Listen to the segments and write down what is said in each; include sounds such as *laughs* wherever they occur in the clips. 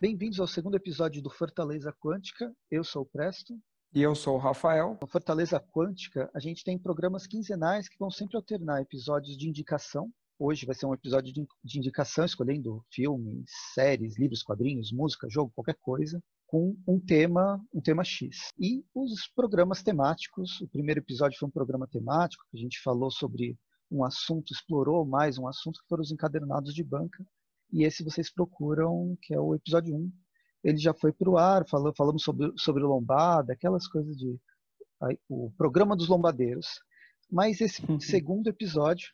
Bem-vindos ao segundo episódio do Fortaleza Quântica. Eu sou o Presto. E eu sou o Rafael. No Fortaleza Quântica, a gente tem programas quinzenais que vão sempre alternar episódios de indicação. Hoje vai ser um episódio de indicação, escolhendo filmes, séries, livros, quadrinhos, música, jogo, qualquer coisa, com um tema, um tema X. E os programas temáticos. O primeiro episódio foi um programa temático que a gente falou sobre um assunto, explorou mais um assunto que foram os encadernados de banca. E esse vocês procuram, que é o episódio 1. Ele já foi para o ar, falou, falamos sobre, sobre lombada, aquelas coisas de. Aí, o programa dos lombadeiros. Mas esse uhum. segundo episódio,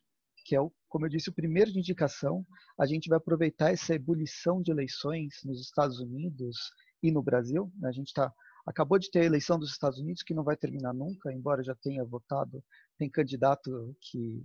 que é, o, como eu disse, o primeiro de indicação, a gente vai aproveitar essa ebulição de eleições nos Estados Unidos e no Brasil. Né? A gente está acabou de ter a eleição dos Estados Unidos, que não vai terminar nunca, embora já tenha votado, tem candidato que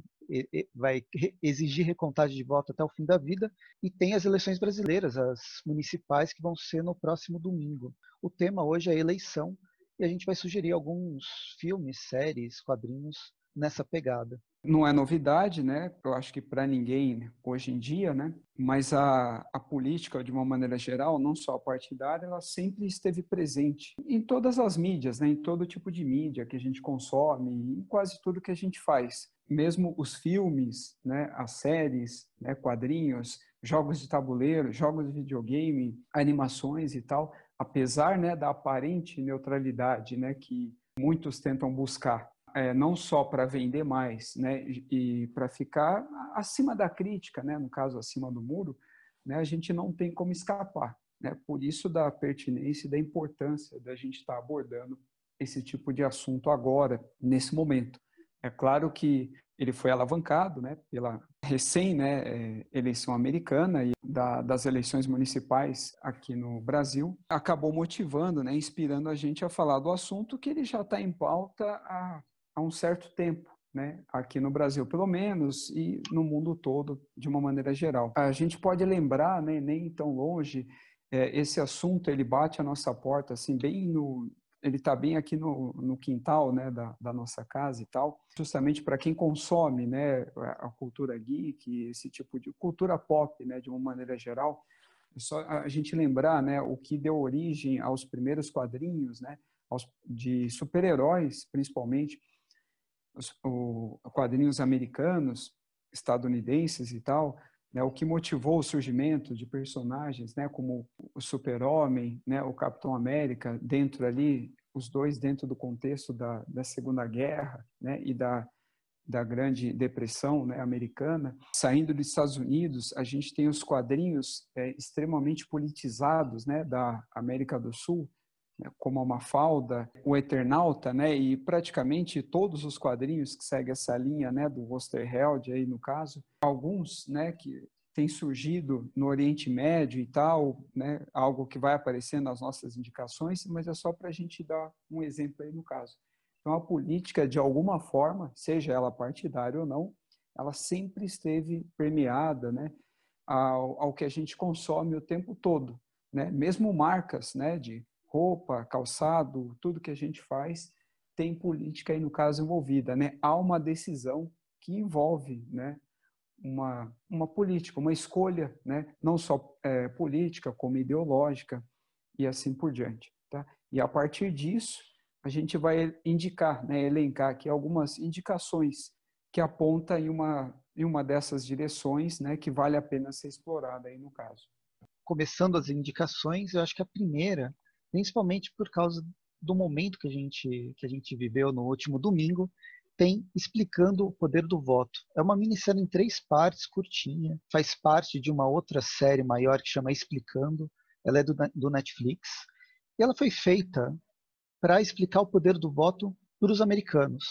vai exigir recontagem de voto até o fim da vida, e tem as eleições brasileiras, as municipais, que vão ser no próximo domingo. O tema hoje é eleição, e a gente vai sugerir alguns filmes, séries, quadrinhos nessa pegada. Não é novidade, né? Eu acho que para ninguém hoje em dia, né? Mas a, a política, de uma maneira geral, não só a partidária, ela sempre esteve presente em todas as mídias, né? Em todo tipo de mídia que a gente consome, em quase tudo que a gente faz. Mesmo os filmes, né? As séries, né? Quadrinhos, jogos de tabuleiro, jogos de videogame, animações e tal, apesar, né? Da aparente neutralidade, né? Que muitos tentam buscar é, não só para vender mais, né, e para ficar acima da crítica, né, no caso acima do muro, né, a gente não tem como escapar. Né, por isso da pertinência e da importância da gente estar tá abordando esse tipo de assunto agora, nesse momento. É claro que ele foi alavancado né, pela recém né, é, eleição americana e da, das eleições municipais aqui no Brasil, acabou motivando, né, inspirando a gente a falar do assunto que ele já está em pauta há há um certo tempo. Né, aqui no Brasil, pelo menos, e no mundo todo, de uma maneira geral. A gente pode lembrar, né, nem tão longe, é, esse assunto ele bate a nossa porta, assim, bem no, ele está bem aqui no, no quintal, né, da, da, nossa casa e tal, justamente para quem consome, né, a cultura geek, esse tipo de cultura pop, né, de uma maneira geral. É só a gente lembrar, né, o que deu origem aos primeiros quadrinhos, né, aos, de super-heróis, principalmente os, o, quadrinhos americanos, estadunidenses e tal, né, o que motivou o surgimento de personagens, né, como o Super-Homem, né, o Capitão América, dentro ali, os dois dentro do contexto da, da Segunda Guerra, né, e da, da Grande Depressão né, americana. Saindo dos Estados Unidos, a gente tem os quadrinhos é, extremamente politizados né, da América do Sul, como a Mafalda, o Eternauta, né, e praticamente todos os quadrinhos que seguem essa linha, né, do Osterheld aí no caso, alguns, né, que têm surgido no Oriente Médio e tal, né, algo que vai aparecer nas nossas indicações, mas é só para a gente dar um exemplo aí no caso. Então a política, de alguma forma, seja ela partidária ou não, ela sempre esteve permeada, né, ao, ao que a gente consome o tempo todo, né, mesmo marcas, né, de roupa, calçado, tudo que a gente faz tem política aí no caso envolvida, né? Há uma decisão que envolve, né? Uma, uma política, uma escolha, né? Não só é, política, como ideológica e assim por diante, tá? E a partir disso, a gente vai indicar, né? Elencar aqui algumas indicações que apontam em uma, em uma dessas direções, né? Que vale a pena ser explorada aí no caso. Começando as indicações, eu acho que a primeira principalmente por causa do momento que a gente, que a gente viveu no último domingo, tem Explicando o Poder do Voto. É uma minissérie em três partes, curtinha, faz parte de uma outra série maior que chama Explicando, ela é do, do Netflix, e ela foi feita para explicar o poder do voto para os americanos,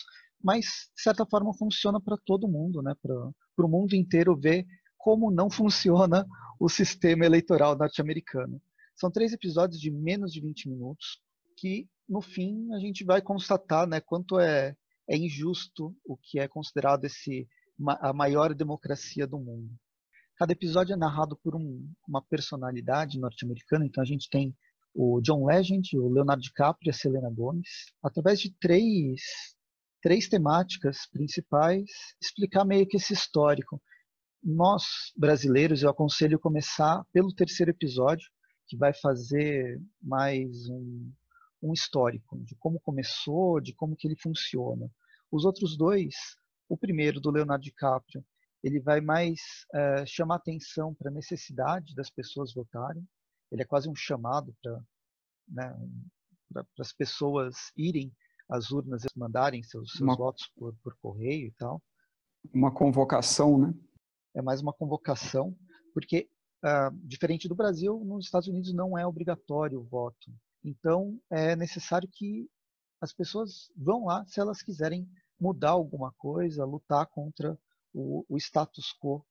mas de certa forma funciona para todo mundo, né? para o mundo inteiro ver como não *laughs* funciona o sistema eleitoral norte-americano. São três episódios de menos de 20 minutos, que no fim a gente vai constatar né, quanto é, é injusto o que é considerado esse, a maior democracia do mundo. Cada episódio é narrado por um, uma personalidade norte-americana, então a gente tem o John Legend, o Leonardo DiCaprio e a Selena Gomez, através de três, três temáticas principais, explicar meio que esse histórico. Nós, brasileiros, eu aconselho começar pelo terceiro episódio, que vai fazer mais um, um histórico de como começou, de como que ele funciona. Os outros dois, o primeiro do Leonardo DiCaprio, ele vai mais é, chamar atenção para a necessidade das pessoas votarem. Ele é quase um chamado para né, as pessoas irem às urnas e mandarem seus, seus uma, votos por, por correio e tal. Uma convocação, né? É mais uma convocação, porque uh, diferente do Brasil, nos Estados Unidos não é obrigatório o voto. Então é necessário que as pessoas vão lá se elas quiserem mudar alguma coisa, lutar contra o, o status quo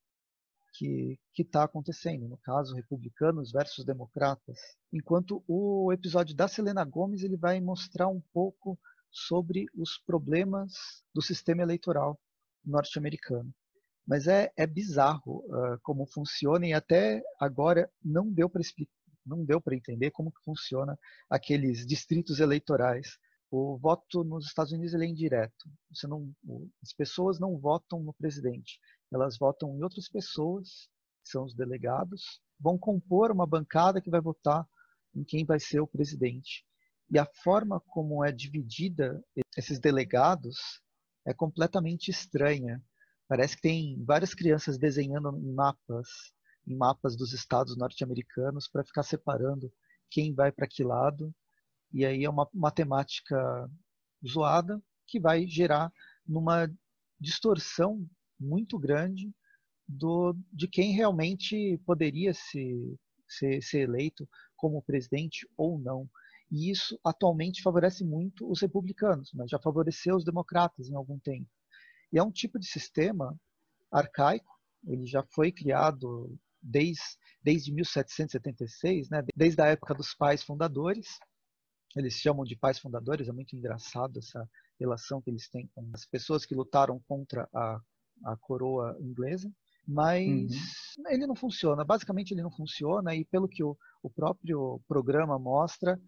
que está acontecendo, no caso, republicanos versus democratas. Enquanto o episódio da Selena Gomes ele vai mostrar um pouco sobre os problemas do sistema eleitoral norte-americano. Mas é, é bizarro uh, como funciona e até agora não deu para não deu para entender como que funciona aqueles distritos eleitorais. O voto nos Estados Unidos é indireto. Você não, as pessoas não votam no presidente, elas votam em outras pessoas, que são os delegados, vão compor uma bancada que vai votar em quem vai ser o presidente. E a forma como é dividida esses delegados é completamente estranha. Parece que tem várias crianças desenhando em mapas, em mapas dos estados norte-americanos para ficar separando quem vai para que lado. E aí é uma matemática zoada que vai gerar numa distorção muito grande do, de quem realmente poderia se, ser, ser eleito como presidente ou não. E isso atualmente favorece muito os republicanos, mas já favoreceu os democratas em algum tempo. E é um tipo de sistema arcaico, ele já foi criado desde, desde 1776, né? desde a época dos pais fundadores. Eles chamam de pais fundadores, é muito engraçado essa relação que eles têm com as pessoas que lutaram contra a a coroa inglesa, mas uhum. ele não funciona. Basicamente, ele não funciona, e pelo que o, o próprio programa mostra,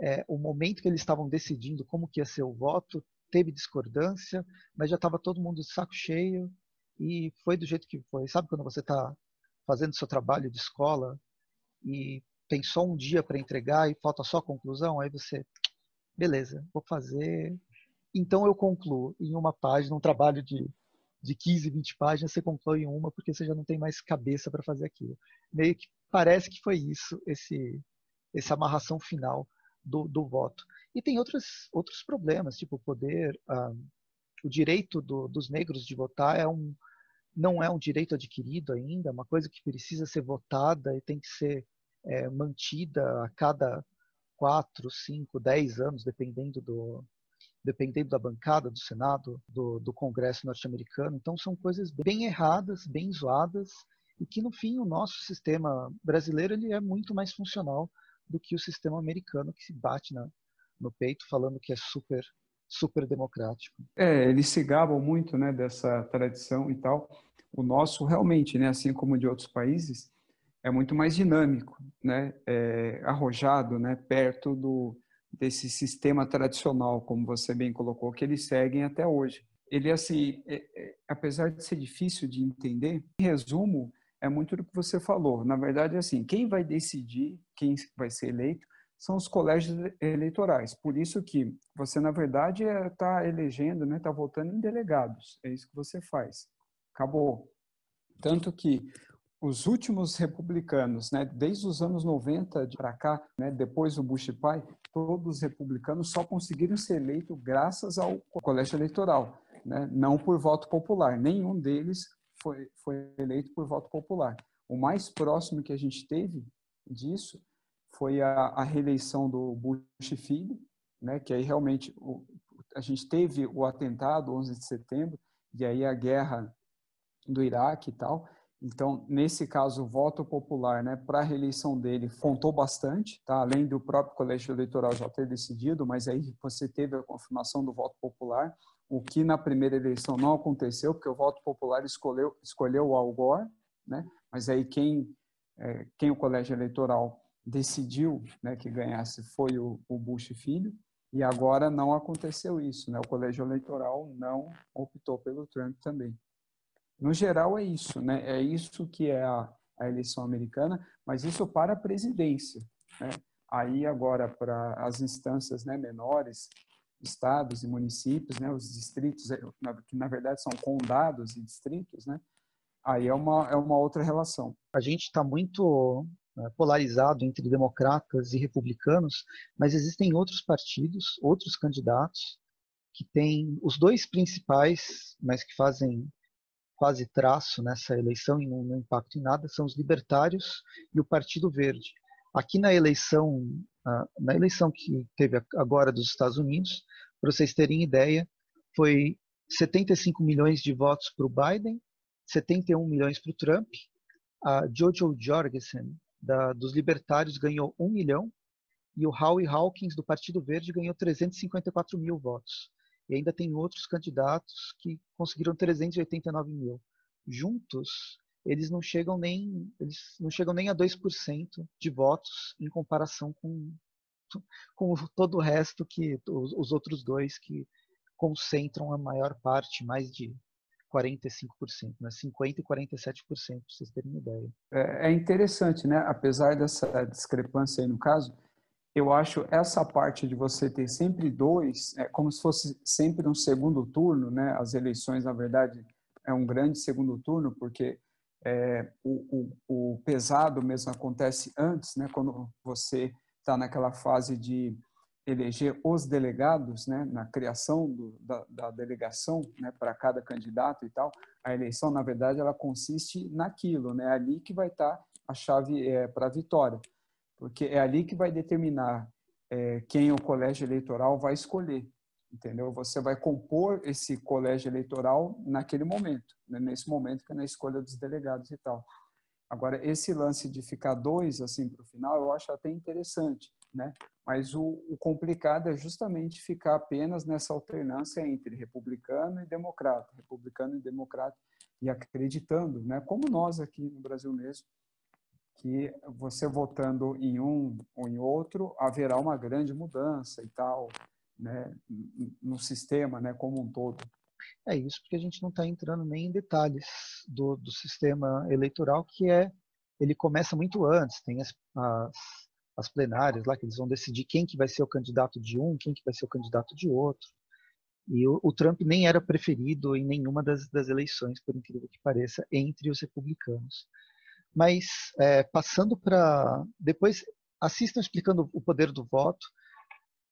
é, o momento que eles estavam decidindo como que ia ser o voto, teve discordância, mas já estava todo mundo de saco cheio, e foi do jeito que foi. Sabe quando você está fazendo seu trabalho de escola e tem só um dia para entregar e falta só a conclusão, aí você, beleza, vou fazer. Então eu concluo em uma página um trabalho de de 15, 20 páginas, você conclui uma porque você já não tem mais cabeça para fazer aquilo. Meio que parece que foi isso, esse, essa amarração final do, do voto. E tem outros, outros problemas, tipo o poder, ah, o direito do, dos negros de votar é um, não é um direito adquirido ainda, é uma coisa que precisa ser votada e tem que ser é, mantida a cada quatro, cinco, dez anos, dependendo do, dependendo da bancada do Senado, do, do Congresso norte-americano. Então, são coisas bem erradas, bem zoadas, e que, no fim, o nosso sistema brasileiro ele é muito mais funcional do que o sistema americano, que se bate na, no peito falando que é super super democrático. É, eles se gabam muito, né, dessa tradição e tal. O nosso realmente, né, assim como de outros países, é muito mais dinâmico, né, é arrojado, né, perto do desse sistema tradicional, como você bem colocou, que eles seguem até hoje. Ele, assim, é, é, apesar de ser difícil de entender, em resumo, é muito do que você falou. Na verdade, assim, quem vai decidir quem vai ser eleito são os colégios eleitorais. Por isso que você, na verdade, está é, elegendo, está né, tá votando em delegados. É isso que você faz. Acabou. Tanto que os últimos republicanos, né, desde os anos 90 para cá, né, depois do Bush pai, todos os republicanos só conseguiram ser eleitos graças ao colégio eleitoral, né, não por voto popular. Nenhum deles foi, foi eleito por voto popular. O mais próximo que a gente teve disso foi a, a reeleição do Bush filho, né, que aí realmente o, a gente teve o atentado 11 de setembro e aí a guerra do Iraque e tal, então, nesse caso, o voto popular né, para a reeleição dele contou bastante, tá? além do próprio colégio eleitoral já ter decidido, mas aí você teve a confirmação do voto popular, o que na primeira eleição não aconteceu, porque o voto popular escolheu, escolheu o Al Gore, né? mas aí quem, é, quem o colégio eleitoral decidiu né, que ganhasse foi o, o Bush filho, e agora não aconteceu isso, né? o colégio eleitoral não optou pelo Trump também. No geral é isso, né? É isso que é a, a eleição americana, mas isso para a presidência. Né? Aí agora para as instâncias né, menores, estados e municípios, né, os distritos, é, que na verdade são condados e distritos, né, aí é uma, é uma outra relação. A gente está muito né, polarizado entre democratas e republicanos, mas existem outros partidos, outros candidatos, que têm os dois principais, mas que fazem quase traço nessa eleição e não, não impactam em nada, são os libertários e o Partido Verde. Aqui na eleição, na eleição que teve agora dos Estados Unidos, para vocês terem ideia, foi 75 milhões de votos para o Biden, 71 milhões para o Trump. A Jojo Jorgensen, da, dos libertários ganhou 1 milhão e o Howie Hawkins, do Partido Verde, ganhou 354 mil votos. E ainda tem outros candidatos que conseguiram 389 mil. Juntos, eles não chegam nem, eles não chegam nem a 2% de votos em comparação com, com todo o resto que os, os outros dois que concentram a maior parte, mais de 45%, né? 50% e 47%, para vocês terem uma ideia. É, é interessante, né? Apesar dessa discrepância aí no caso, eu acho essa parte de você ter sempre dois, é como se fosse sempre um segundo turno, né? As eleições, na verdade, é um grande segundo turno, porque é, o, o, o, pesado mesmo acontece antes, né? Quando você está naquela fase de eleger os delegados, né, na criação do, da, da, delegação, né, para cada candidato e tal, a eleição, na verdade, ela consiste naquilo, né, é ali que vai estar tá a chave é, para a vitória, porque é ali que vai determinar é, quem o colégio eleitoral vai escolher, entendeu? Você vai compor esse colégio eleitoral naquele momento, né, nesse momento que é na escolha dos delegados e tal. Agora, esse lance de ficar dois assim para o final, eu acho até interessante, né? Mas o, o, complicado é justamente ficar apenas nessa alternância entre republicano e democrata, republicano e democrata, e acreditando, né, como nós aqui no Brasil mesmo, que você votando em um ou em outro haverá uma grande mudança e tal, né, no sistema, né, como um todo. É isso, porque a gente não está entrando nem em detalhes do, do sistema eleitoral, que é ele começa muito antes, tem as, as as plenárias lá, que eles vão decidir quem que vai ser o candidato de um, quem que vai ser o candidato de outro. E o, o Trump nem era preferido em nenhuma das, das, eleições, por incrível que pareça, entre os republicanos. Mas, é, passando para... Depois, assistam explicando o poder do voto.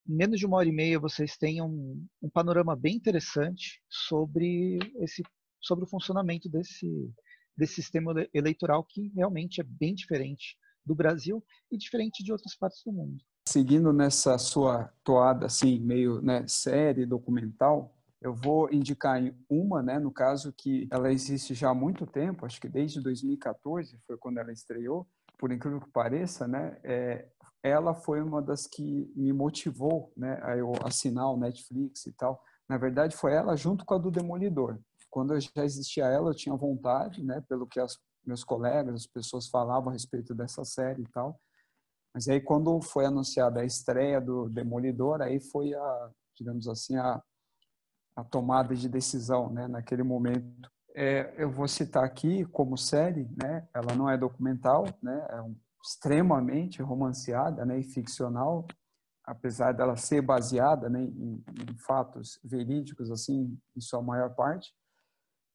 Menos de uma hora e meia, vocês têm um, um panorama bem interessante sobre, esse, sobre o funcionamento desse, desse sistema eleitoral, que realmente é bem diferente do Brasil e diferente de outras partes do mundo. Seguindo nessa sua toada assim, meio né, série, documental, eu vou indicar uma, né, no caso que ela existe já há muito tempo, acho que desde 2014 foi quando ela estreou, por incrível que pareça, né, é, ela foi uma das que me motivou, né, a eu assinar o Netflix e tal. Na verdade, foi ela junto com a do Demolidor. Quando já existia ela, eu tinha vontade, né, pelo que as meus colegas, as pessoas falavam a respeito dessa série e tal. Mas aí quando foi anunciada a estreia do Demolidor, aí foi a, digamos assim, a, a tomada de decisão, né, naquele momento. É, eu vou citar aqui como série, né, ela não é documental, né, é um, extremamente romanceada, né, e ficcional, apesar dela ser baseada, né, em, em fatos verídicos, assim, em sua maior parte,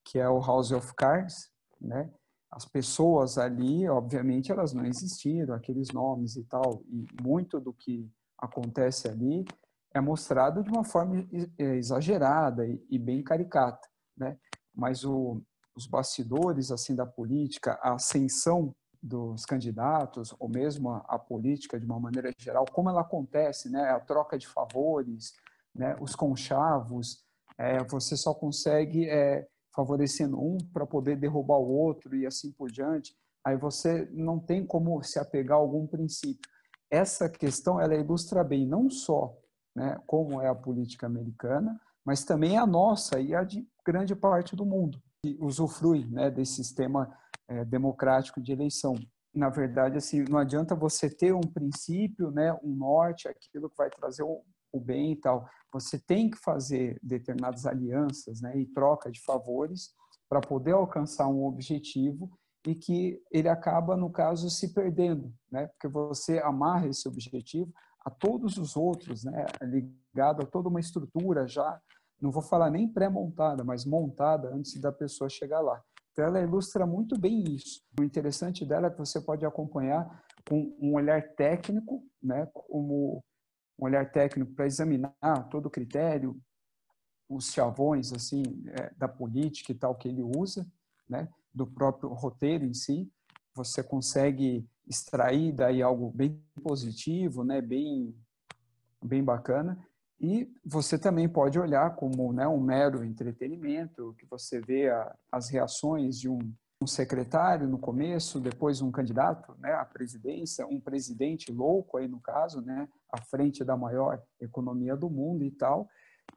que é o House of Cards, né, as pessoas ali, obviamente, elas não existiram, aqueles nomes e tal, e muito do que acontece ali é mostrado de uma forma exagerada e bem caricata, né? Mas o, os bastidores assim da política, a ascensão dos candidatos ou mesmo a, a, política de uma maneira geral, como ela acontece, né? A troca de favores, né? Os conchavos, é, você só consegue é, favorecendo um para poder derrubar o outro e assim por diante, aí você não tem como se apegar a algum princípio. Essa questão ela ilustra bem não só né, como é a política americana, mas também a nossa e a de grande parte do mundo que usufrui né, desse sistema é, democrático de eleição. Na verdade, assim, não adianta você ter um princípio, né, um norte, aquilo que vai trazer o, o bem e tal. Você tem que fazer determinadas alianças né, e troca de favores para poder alcançar um objetivo e que ele acaba, no caso, se perdendo, né? porque você amarra esse objetivo a todos os outros, né? ligado a toda uma estrutura já, não vou falar nem pré-montada, mas montada antes da pessoa chegar lá. Então, ela ilustra muito bem isso. O interessante dela é que você pode acompanhar com um olhar técnico, né? como um olhar técnico para examinar todo o critério, os chavões assim é, da política e tal que ele usa, né? do próprio roteiro em si, você consegue extrair daí algo bem positivo, né, bem bem bacana. E você também pode olhar como né, um mero entretenimento, que você vê a, as reações de um, um, secretário no começo, depois um candidato né, à presidência, um presidente louco aí no caso, né, à frente da maior economia do mundo e tal,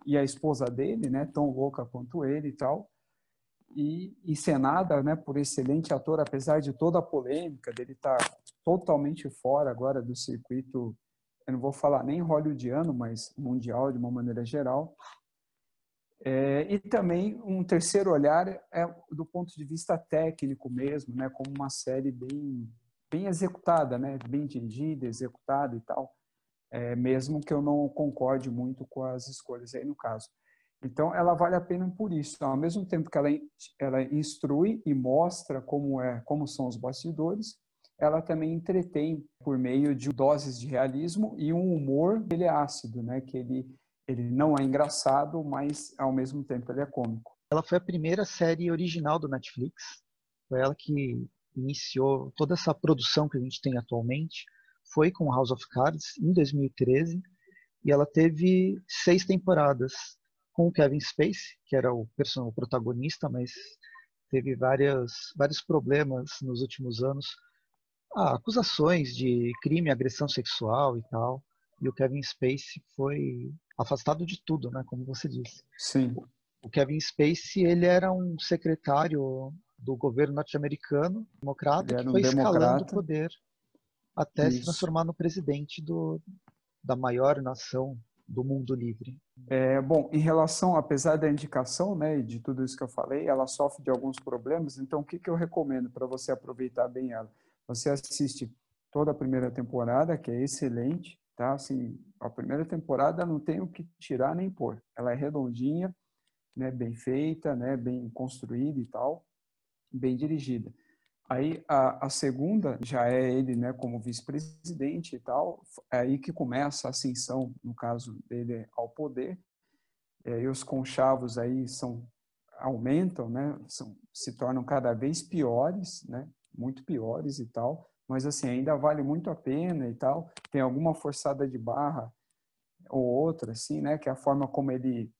e a esposa dele, né, tão louca quanto ele e tal e encenada né, por excelente ator, apesar de toda a polêmica dele estar tá totalmente fora agora do circuito, eu não vou falar nem hollywoodiano, mas mundial de uma maneira geral. É, e também um terceiro olhar é do ponto de vista técnico mesmo, né, como uma série bem bem executada, né, bem dirigida, executada e tal, é, mesmo que eu não concorde muito com as escolhas aí no caso. Então, ela vale a pena por isso. Então, ao mesmo tempo que ela, ela instrui e mostra como, é, como são os bastidores, ela também entretém por meio de doses de realismo e um humor ele é ácido, né? Que ele, ele não é engraçado, mas ao mesmo tempo ele é cômico. Ela foi a primeira série original do Netflix. Foi ela que iniciou toda essa produção que a gente tem atualmente. Foi com House of Cards em 2013 e ela teve seis temporadas com o Kevin Spacey, que era o, o protagonista, mas teve várias, vários problemas nos últimos anos. Ah, acusações de crime, agressão sexual e tal. E o Kevin Spacey foi afastado de tudo, né? Como você disse. Sim. O Kevin Spacey, ele era um secretário do governo norte-americano, democrata, que foi um escalando o poder até Isso. se transformar no presidente do, da maior nação do mundo livre? É, bom, em relação, apesar da indicação, né, de tudo isso que eu falei, ela sofre de alguns problemas. Então, o que, que eu recomendo para você aproveitar bem ela? Você assiste toda a primeira temporada, que é excelente, tá? Assim, a primeira temporada não tem o que tirar nem pôr. Ela é redondinha, né, bem feita, né, bem construída e tal, bem dirigida. Aí a, a, segunda já é ele, né, como vice-presidente e tal. É aí que começa a ascensão, no caso dele, ao poder. É, e os conchavos aí são aumentam, né, são, se tornam cada vez piores, né, muito piores e tal. Mas assim ainda vale muito a pena e tal. Tem alguma forçada de barra ou outra, assim, né, que é a forma como ele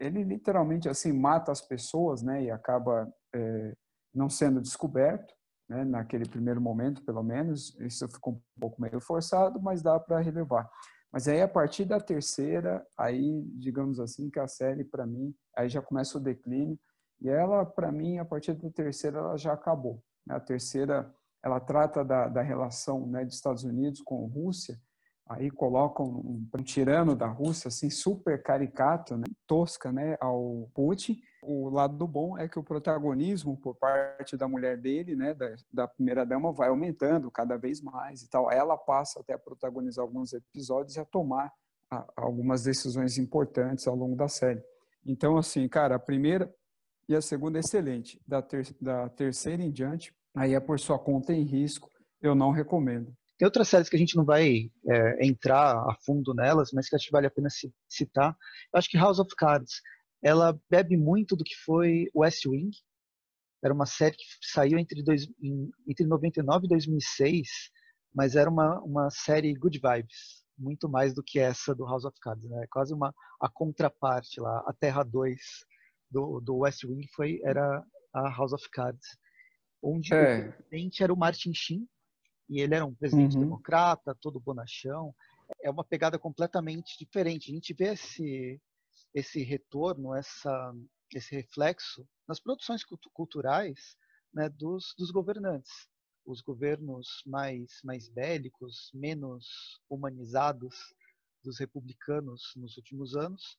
ele literalmente assim mata as pessoas, né, e acaba é, não sendo descoberto, né, naquele primeiro momento, pelo menos. Isso ficou um pouco meio forçado, mas dá para relevar. Mas aí, a partir da terceira, aí, digamos assim, que a série, para mim, aí já começa o declínio. E ela, para mim, a partir da terceira, ela já acabou. A terceira, ela trata da, da relação né, dos Estados Unidos com Rússia, aí colocam um, um tirano da Rússia, assim, super caricato, né, tosca, né, ao Putin. O lado bom é que o protagonismo por parte da mulher dele, né, da, da primeira dama, vai aumentando cada vez mais e tal. Ela passa até a protagonizar alguns episódios e a tomar a, algumas decisões importantes ao longo da série. Então, assim, cara, a primeira e a segunda é excelente. Da, ter, da terceira em diante, aí é por sua conta em risco, eu não recomendo. Tem outras séries que a gente não vai é, entrar a fundo nelas, mas que acho que vale a pena citar. Eu acho que House of Cards, ela bebe muito do que foi West Wing. Era uma série que saiu entre, dois, entre 99 e 2006, mas era uma, uma série good vibes, muito mais do que essa do House of Cards. Né? Quase uma a contraparte lá, a Terra 2 do, do West Wing foi, era a House of Cards, onde é. o presidente era o Martin Sheen, e ele era um presidente uhum. democrata, todo bonachão. É uma pegada completamente diferente. A gente vê esse, esse retorno, essa, esse reflexo nas produções culturais né, dos, dos governantes. Os governos mais, mais bélicos, menos humanizados dos republicanos nos últimos anos,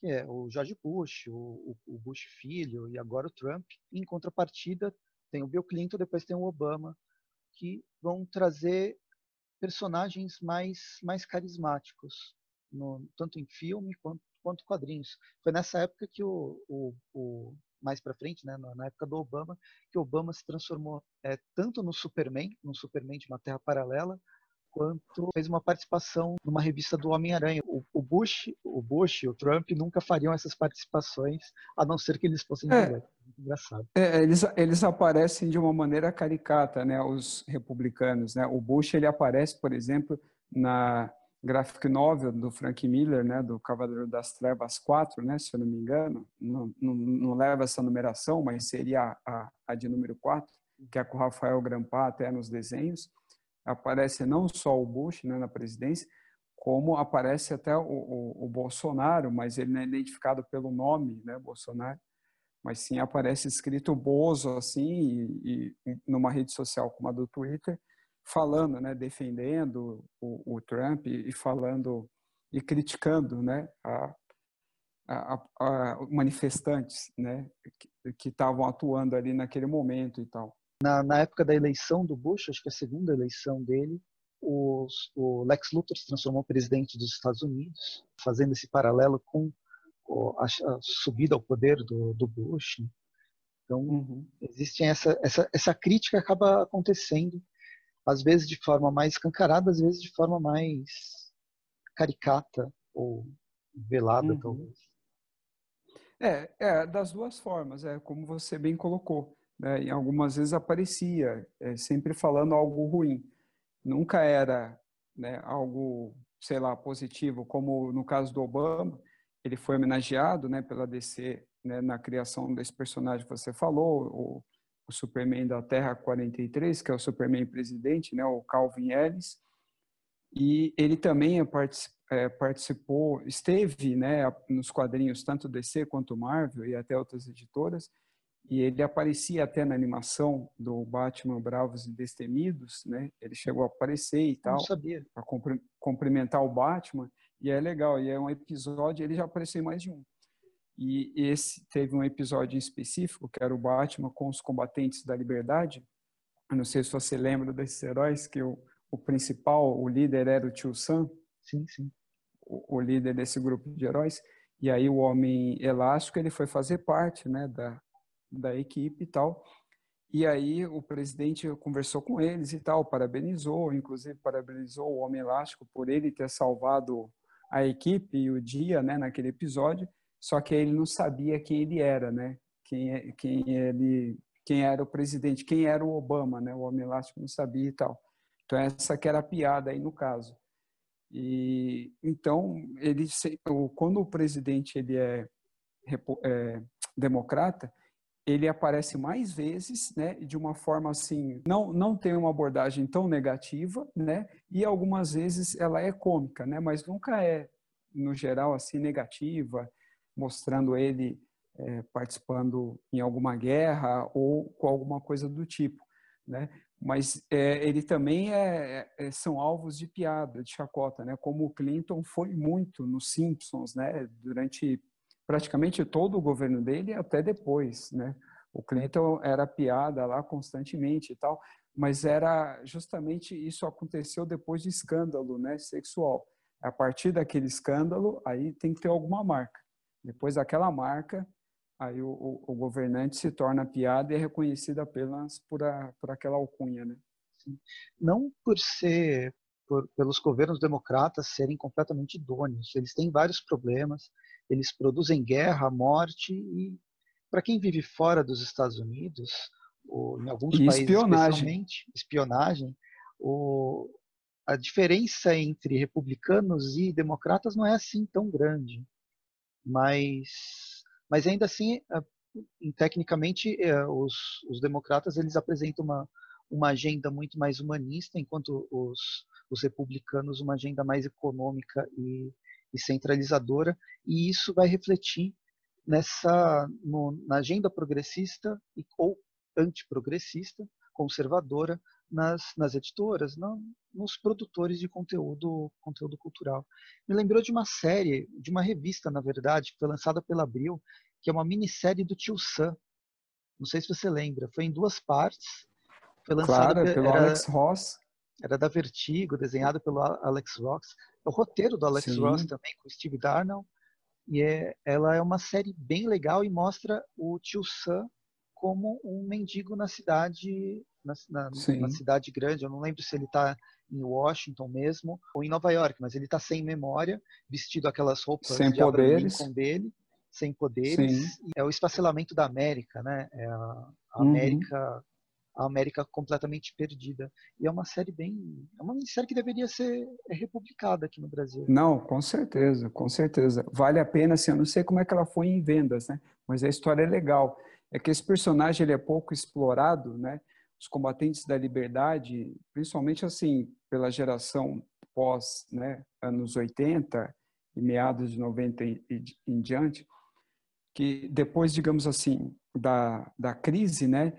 que é o George Bush, o, o Bush filho e agora o Trump. Em contrapartida, tem o Bill Clinton, depois tem o Obama, que vão trazer personagens mais, mais carismáticos, no, tanto em filme quanto, quanto quadrinhos. Foi nessa época que o, o, o mais para frente, né, na época do Obama, que Obama se transformou é, tanto no Superman, no Superman de uma Terra paralela, quanto fez uma participação numa revista do Homem-Aranha. O, o, Bush, o Bush, o Trump nunca fariam essas participações, a não ser que eles fossem é, engraçado. É, eles, eles aparecem de uma maneira caricata, né, os republicanos, né? O Bush ele aparece, por exemplo, na graphic novel do Frank Miller, né, do Cavaleiro das Trevas 4, né, se eu não me engano, não, não, não leva essa numeração, mas seria a, a de número 4, que é com o Rafael Grampá até nos desenhos aparece não só o Bush né, na presidência, como aparece até o, o, o, Bolsonaro, mas ele não é identificado pelo nome, né, Bolsonaro, mas sim aparece escrito Bozo, assim, e, e numa rede social como a do Twitter, falando, né, defendendo o, o Trump e falando e criticando, né, a, a, a manifestantes, né, que estavam atuando ali naquele momento e tal. Na, na, época da eleição do Bush, acho que a segunda eleição dele, os, o Lex Luthor se transformou presidente dos Estados Unidos, fazendo esse paralelo com a, a subida ao poder do, do Bush. Né? Então, uhum. existe essa, essa, essa crítica acaba acontecendo, às vezes de forma mais escancarada, às vezes de forma mais caricata ou velada, uhum. talvez. É, é, das duas formas, é como você bem colocou né, e algumas vezes aparecia, é, sempre falando algo ruim. Nunca era né, algo, sei lá, positivo, como no caso do Obama, ele foi homenageado né, pela DC né, na criação desse personagem que você falou, o, o, Superman da Terra 43, que é o Superman presidente, né, o Calvin Ellis, e ele também é, participou, esteve né, nos quadrinhos tanto DC quanto Marvel e até outras editoras, e ele aparecia até na animação do Batman Bravos e Destemidos, né? Ele chegou a aparecer e tal. Para cumprimentar o Batman. E é legal, e é um episódio, ele já apareceu em mais de um. E esse teve um episódio em específico, que era o Batman com os combatentes da liberdade. Eu não sei se você lembra desses heróis, que o, o principal, o líder era o Tio Sam. Sim, sim. O, o líder desse grupo de heróis. E aí o Homem Elástico, ele foi fazer parte, né, da, da equipe e tal. E aí o presidente conversou com eles e tal, parabenizou, inclusive parabenizou o Homem Elástico por ele ter salvado a equipe e o dia, né, naquele episódio. Só que ele não sabia quem ele era, né? Quem, é, quem ele, quem era o presidente, quem era o Obama, né? O Homem Elástico não sabia e tal. Então essa que era a piada aí no caso. E então ele, quando o presidente ele é, é democrata, ele aparece mais vezes, né, de uma forma assim, não não tem uma abordagem tão negativa, né, e algumas vezes ela é cômica, né, mas nunca é no geral assim negativa, mostrando ele é, participando em alguma guerra ou com alguma coisa do tipo, né. Mas é, ele também é, é, são alvos de piada, de chacota, né, como o Clinton foi muito nos Simpsons, né, durante praticamente todo o governo dele até depois, né? O Clinton era piada lá constantemente e tal, mas era justamente isso aconteceu depois de escândalo, né, sexual. A partir daquele escândalo, aí tem que ter alguma marca. Depois daquela marca, aí o, o, o governante se torna piada e é reconhecido apenas por, a, por aquela alcunha, né? Não por ser por, pelos governos democratas serem completamente idôneos. Eles têm vários problemas, eles produzem guerra, morte e para quem vive fora dos Estados Unidos, ou em alguns e países espionagem. especialmente, espionagem, o, a diferença entre republicanos e democratas não é assim tão grande. Mas, mas ainda assim, tecnicamente, é, os, os democratas eles apresentam uma, uma agenda muito mais humanista, enquanto os, os republicanos uma agenda mais econômica e, e centralizadora, e isso vai refletir nessa no, na agenda progressista e, ou antiprogressista, conservadora, nas, nas editoras, não, nos produtores de conteúdo, conteúdo cultural. Me lembrou de uma série, de uma revista, na verdade, que foi lançada pela Abril, que é uma minissérie do Tio Sam, Não sei se você lembra, foi em duas partes. Foi lançado claro, pelo era, Alex Ross. Era da Vertigo, desenhado pelo Alex Ross. O roteiro do Alex Sim. Ross também, com o Steve Darnell. E é, ela é uma série bem legal e mostra o tio Sam como um mendigo na cidade, na, na, na cidade grande. Eu não lembro se ele está em Washington mesmo ou em Nova York, mas ele está sem memória, vestido aquelas roupas sem de poderes. dele, sem poderes. É o esfacelamento da América, né? É a, a uhum. A América completamente perdida. E é uma série bem. É uma série que deveria ser republicada aqui no Brasil. Não, com certeza, com certeza. Vale a pena, assim, eu não sei como é que ela foi em vendas, né? Mas a história é legal. É que esse personagem ele é pouco explorado, né? Os combatentes da liberdade, principalmente assim, pela geração pós, né, anos 80 e meados de 90 e, e em diante, que depois, digamos assim, da, da crise, né,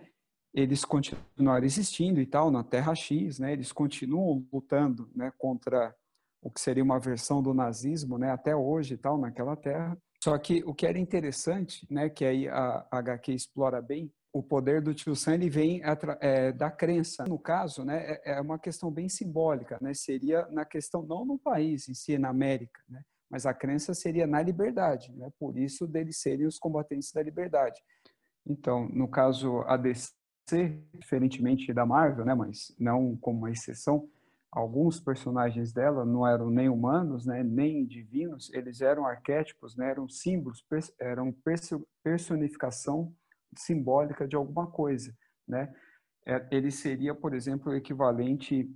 eles continuaram existindo e tal na Terra X, né? Eles continuam lutando, né, contra o que seria uma versão do nazismo, né, até hoje e tal naquela Terra. Só que o que era interessante, né, que aí a, HQ explora bem, o poder do Tio Sam ele vem é, da crença. No caso, né, é, é uma questão bem simbólica, né? Seria na questão não no país em si, na América, né? Mas a crença seria na liberdade, né? Por isso deles serem os combatentes da liberdade. Então, no caso a DC diferentemente da Marvel, né, mas não como uma exceção, alguns personagens dela não eram nem humanos, né, nem divinos, eles eram arquétipos, né, eram símbolos, eram personificação simbólica de alguma coisa, né? É, ele seria, por exemplo, o equivalente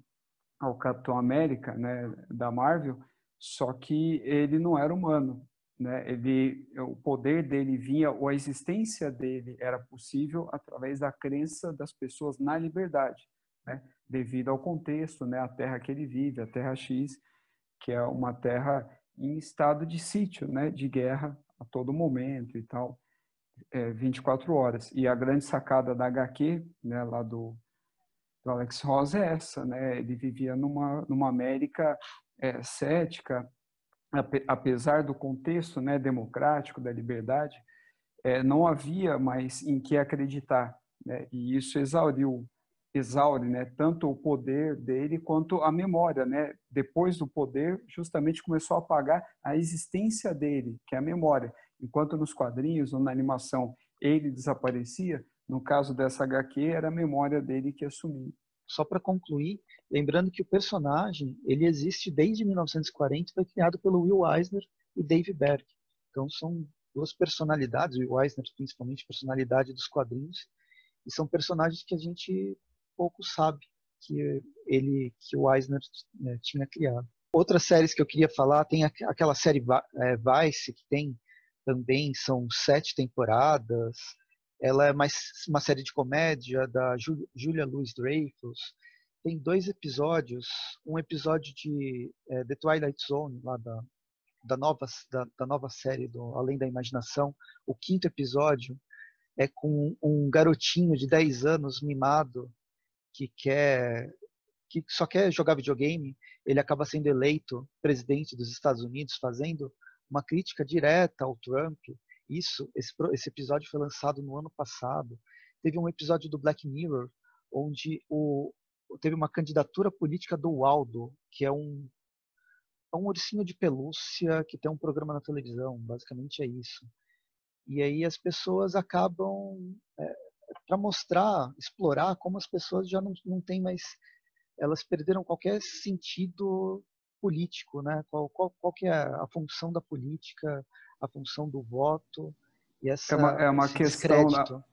ao Capitão América, né, da Marvel, só que ele não era humano, né? Ele, o poder dele vinha, ou a existência dele era possível através da crença das pessoas na liberdade, né? devido ao contexto, né? a terra que ele vive, a Terra X, que é uma terra em estado de sítio, né? de guerra a todo momento e tal, é, 24 horas. E a grande sacada da HQ, né? lá do, do Alex Ross é essa, né? ele vivia numa, numa América é, cética, apesar do contexto né, democrático da liberdade, é, não havia mais em que acreditar, né? e isso exauriu, exaure né, tanto o poder dele quanto a memória. Né? Depois do poder, justamente começou a apagar a existência dele, que é a memória. Enquanto nos quadrinhos ou na animação ele desaparecia, no caso dessa HQ era a memória dele que assumia. Só para concluir, lembrando que o personagem ele existe desde 1940, foi criado pelo Will Eisner e Dave Berg. Então são duas personalidades, o Will Eisner principalmente personalidade dos quadrinhos, e são personagens que a gente pouco sabe que ele que o Eisner né, tinha criado. Outras séries que eu queria falar tem aquela série é, Vice que tem também são sete temporadas ela é mais uma série de comédia da Julia Louis Dreyfus. Tem dois episódios, um episódio de é, The Twilight Zone, lá da, da, nova, da, da nova série do Além da Imaginação. O quinto episódio é com um garotinho de 10 anos mimado que quer que só quer jogar videogame, ele acaba sendo eleito presidente dos Estados Unidos, fazendo uma crítica direta ao Trump isso, esse, esse episódio foi lançado no ano passado. Teve um episódio do Black Mirror onde o, teve uma candidatura política do Waldo, que é um, é um ursinho de pelúcia que tem um programa na televisão, basicamente é isso. E aí as pessoas acabam, é, para mostrar, explorar como as pessoas já não, não têm mais, elas perderam qualquer sentido político, né? Qual, qual, qual que é a função da política, a função do voto e essa é uma, é uma questão da,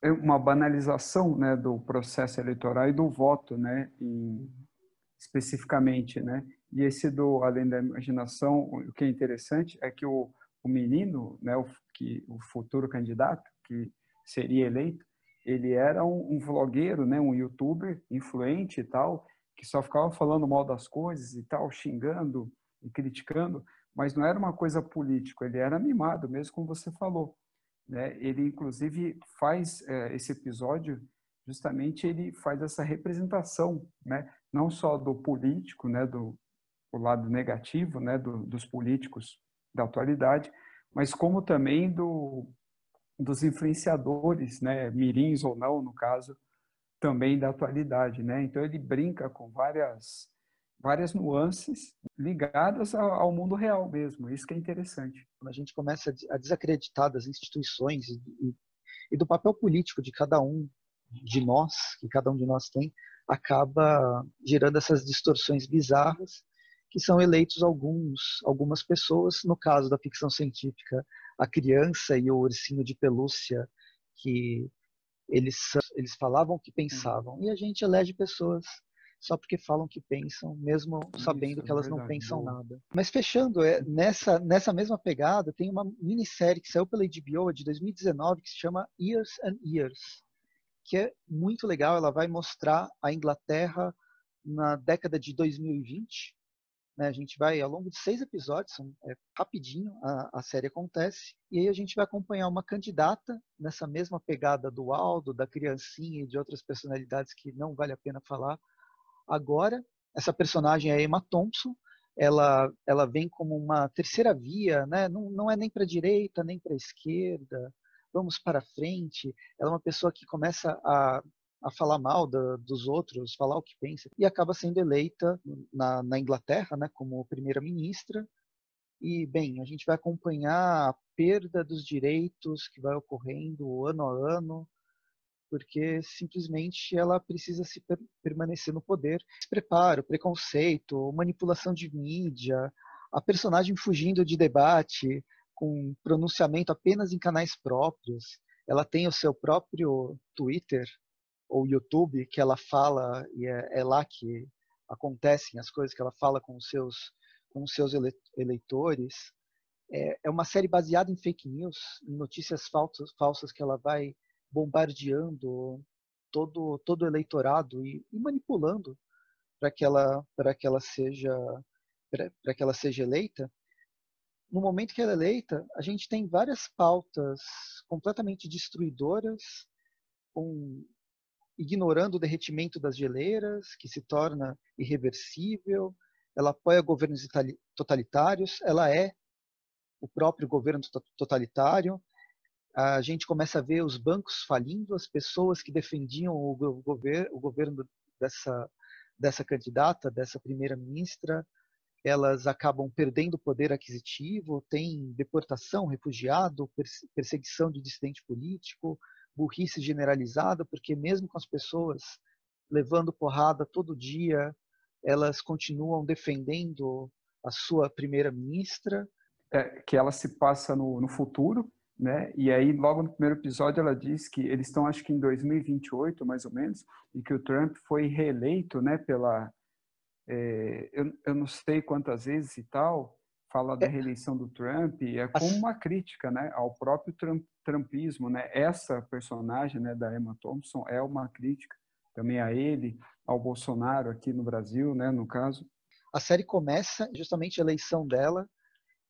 é uma banalização né do processo eleitoral e do voto né em, especificamente né. E esse do além da imaginação o que é interessante é que o, o menino né o que o futuro candidato que seria eleito ele era um, um vlogueiro né um youtuber influente e tal que só ficava falando mal das coisas e tal xingando e criticando mas não era uma coisa política, ele era mimado, mesmo como você falou. Né? Ele, inclusive, faz é, esse episódio, justamente ele faz essa representação, né? não só do político, né? do o lado negativo né? Do, dos políticos da atualidade, mas como também do, dos influenciadores, né, mirins ou não, no caso, também da atualidade, né? Então ele brinca com várias várias nuances ligadas ao mundo real mesmo. Isso que é interessante. Quando a gente começa a desacreditar das instituições e, e do papel político de cada um de nós, que cada um de nós tem, acaba gerando essas distorções bizarras que são eleitos alguns, algumas pessoas, no caso da ficção científica, a criança e o ursinho de pelúcia, que eles, eles falavam que pensavam, e a gente elege pessoas só porque falam que pensam, mesmo sabendo Isso, que elas é não pensam boa. nada. Mas fechando, é, nessa, nessa mesma pegada, tem uma minissérie que saiu pela HBO de 2019 que se chama Years and Years, que é muito legal. Ela vai mostrar a Inglaterra na década de 2020. Né? A gente vai, ao longo de seis episódios, é, rapidinho a, a série acontece, e aí a gente vai acompanhar uma candidata nessa mesma pegada do Aldo, da criancinha e de outras personalidades que não vale a pena falar agora. Essa personagem é Emma Thompson, ela, ela vem como uma terceira via, né? não, não é nem para a direita, nem para a esquerda, vamos para frente. Ela é uma pessoa que começa a, a falar mal da, dos outros, falar o que pensa, e acaba sendo eleita na, na Inglaterra né, como primeira-ministra. E, bem, a gente vai acompanhar a perda dos direitos que vai ocorrendo ano a ano, porque simplesmente ela precisa se per permanecer no poder. Despreparo, preconceito, manipulação de mídia, a personagem fugindo de debate, com pronunciamento apenas em canais próprios. Ela tem o seu próprio Twitter ou YouTube que ela fala e é, é lá que acontecem as coisas que ela fala com os seus com os seus eleitores. É, é uma série baseada em fake news, em notícias falsas, falsas que ela vai bombardeando todo todo o eleitorado e, e manipulando para que ela para que ela seja para que ela seja eleita no momento que ela é eleita, a gente tem várias pautas completamente destruidoras, com, ignorando o derretimento das geleiras, que se torna irreversível. Ela apoia governos totalitários, ela é o próprio governo totalitário. A gente começa a ver os bancos falindo, as pessoas que defendiam o, gover o governo dessa, dessa candidata, dessa primeira-ministra, elas acabam perdendo poder aquisitivo, tem deportação, refugiado, perseguição de dissidente político, burrice generalizada, porque mesmo com as pessoas levando porrada todo dia, elas continuam defendendo a sua primeira-ministra. É, que ela se passa no, no futuro, né? E aí, logo no primeiro episódio, ela diz que eles estão, acho que em 2028, mais ou menos, e que o Trump foi reeleito, né, pela é, eu, eu não sei quantas vezes e tal, fala da é. reeleição do Trump e é como uma crítica né, ao próprio Trump, Trumpismo. Né? Essa personagem né, da Emma Thompson é uma crítica também a ele, ao Bolsonaro aqui no Brasil, né, no caso. A série começa justamente a eleição dela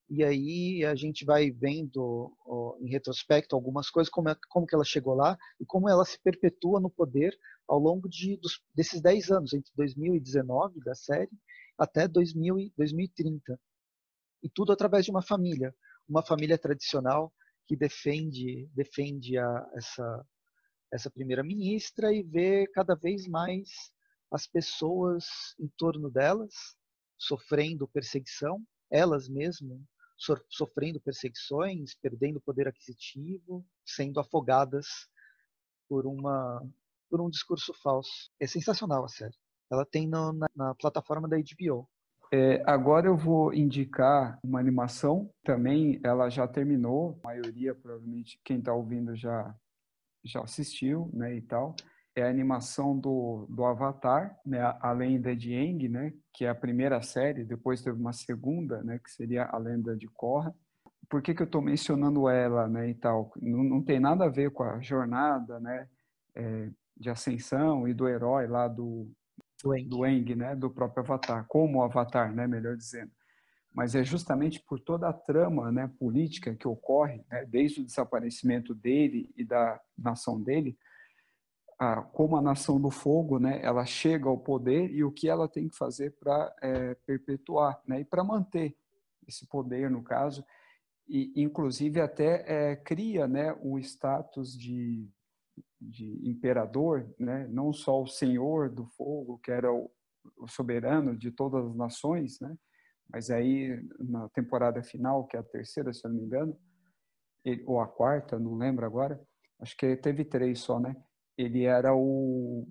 e aí a gente vai vendo ó, em retrospecto algumas coisas, como, é, como que ela chegou lá e como ela se perpetua no poder ao longo de, dos, desses 10 anos, entre 2019 da série até 2000 2030. E tudo através de uma família, uma família tradicional que defende defende a, essa essa primeira ministra e vê cada vez mais as pessoas em torno delas sofrendo perseguição, elas mesmas sofrendo perseguições, perdendo poder aquisitivo, sendo afogadas por uma por um discurso falso. É sensacional a série. Ela tem no, na, na, plataforma da HBO. É, agora eu vou indicar uma animação. Também ela já terminou. A maioria, provavelmente, quem está ouvindo já já assistiu, né, e tal. É a animação do, do Avatar, né, a Lenda de Aang, né, que é a primeira série. Depois teve uma segunda, né, que seria a Lenda de Korra. Por que, que eu estou mencionando ela, né, e tal? Não, não tem nada a ver com a jornada, né, é, de ascensão e do herói lá do do Eng. do Eng, né, do próprio Avatar, como o Avatar, né, melhor dizendo. Mas é justamente por toda a trama, né, política que ocorre, né, desde o desaparecimento dele e da nação dele, a, como a nação do fogo, né, ela chega ao poder e o que ela tem que fazer para é, perpetuar, né, e para manter esse poder, no caso, e inclusive até é, cria né, o status de, de imperador, né, não só o senhor do fogo, que era o, o soberano de todas as nações, né, mas aí na temporada final, que é a terceira, se eu não me engano, ele, ou a quarta, não lembro agora, acho que teve três só, né? Ele era o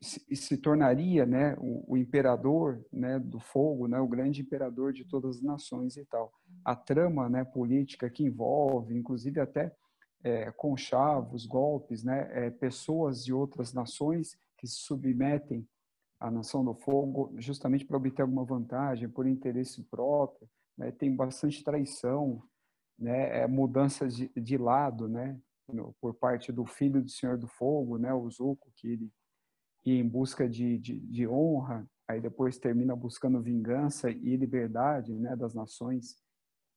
se, se tornaria, né, o, o, imperador, né, do fogo, né, o grande imperador de todas as nações e tal. A trama, né, política que envolve, inclusive até é, conchavos, golpes, né, é, pessoas de outras nações que se submetem à nação do fogo justamente para obter alguma vantagem, por interesse próprio, né, tem bastante traição, né, é, mudanças de, de lado, né, por parte do filho do Senhor do Fogo, né, o Zuko, que ele ia em busca de, de, de honra, aí depois termina buscando vingança e liberdade, né, das nações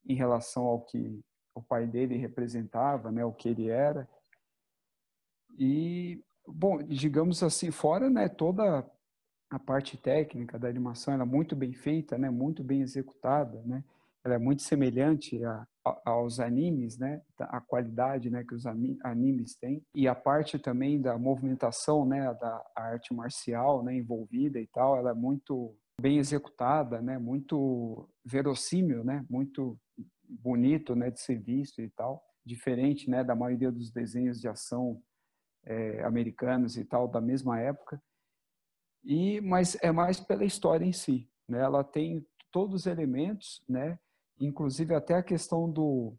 em relação ao que o pai dele representava, né, o que ele era. E bom, digamos assim, fora, né, toda a parte técnica da animação, ela é muito bem feita, né, muito bem executada, né? Ela é muito semelhante a, aos animes, né? A qualidade, né, que os animes têm e a parte também da movimentação, né, da arte marcial, né, envolvida e tal, ela é muito bem executada, né? Muito verossímil, né? Muito bonito, né, de ser visto e tal, diferente, né, da maioria dos desenhos de ação é, americanos e tal da mesma época. E mas é mais pela história em si, né? Ela tem todos os elementos, né? Inclusive até a questão do,